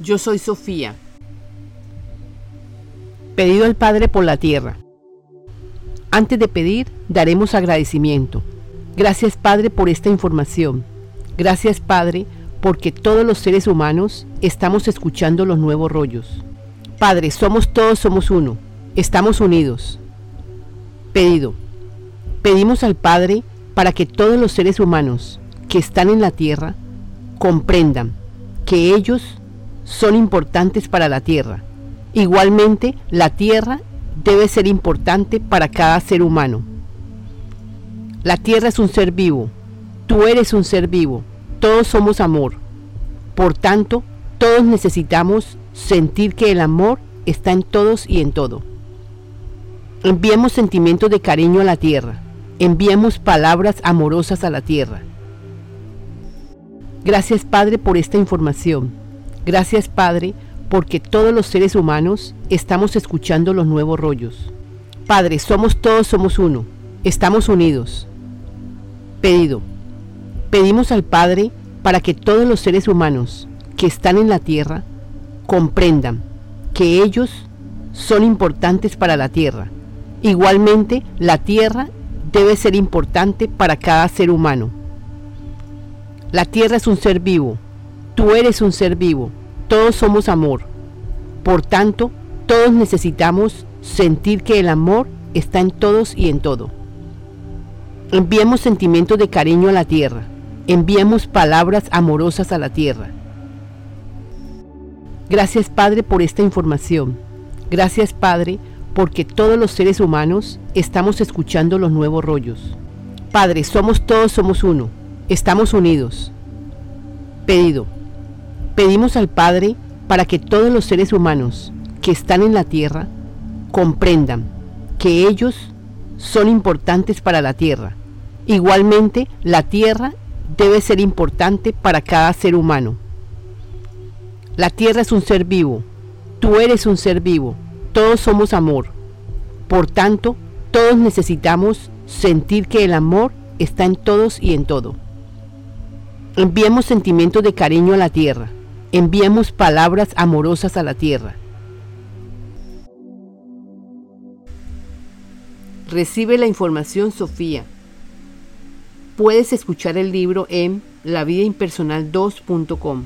Yo soy Sofía. Pedido al Padre por la tierra. Antes de pedir, daremos agradecimiento. Gracias Padre por esta información. Gracias Padre porque todos los seres humanos estamos escuchando los nuevos rollos. Padre, somos todos, somos uno. Estamos unidos. Pedido. Pedimos al Padre para que todos los seres humanos que están en la tierra comprendan que ellos son importantes para la tierra. Igualmente, la tierra debe ser importante para cada ser humano. La tierra es un ser vivo, tú eres un ser vivo, todos somos amor. Por tanto, todos necesitamos sentir que el amor está en todos y en todo. Enviemos sentimientos de cariño a la tierra, enviemos palabras amorosas a la tierra. Gracias Padre por esta información. Gracias Padre porque todos los seres humanos estamos escuchando los nuevos rollos. Padre, somos todos, somos uno. Estamos unidos. Pedido. Pedimos al Padre para que todos los seres humanos que están en la tierra comprendan que ellos son importantes para la tierra. Igualmente, la tierra debe ser importante para cada ser humano. La tierra es un ser vivo. Tú eres un ser vivo. Todos somos amor. Por tanto, todos necesitamos sentir que el amor está en todos y en todo. Enviemos sentimientos de cariño a la tierra. Enviemos palabras amorosas a la tierra. Gracias Padre por esta información. Gracias Padre porque todos los seres humanos estamos escuchando los nuevos rollos. Padre, somos todos, somos uno. Estamos unidos. Pedido. Pedimos al Padre para que todos los seres humanos que están en la tierra comprendan que ellos son importantes para la tierra. Igualmente, la tierra debe ser importante para cada ser humano. La tierra es un ser vivo. Tú eres un ser vivo. Todos somos amor. Por tanto, todos necesitamos sentir que el amor está en todos y en todo. Enviemos sentimientos de cariño a la tierra. Enviemos palabras amorosas a la tierra. Recibe la información Sofía. Puedes escuchar el libro en lavidaimpersonal2.com.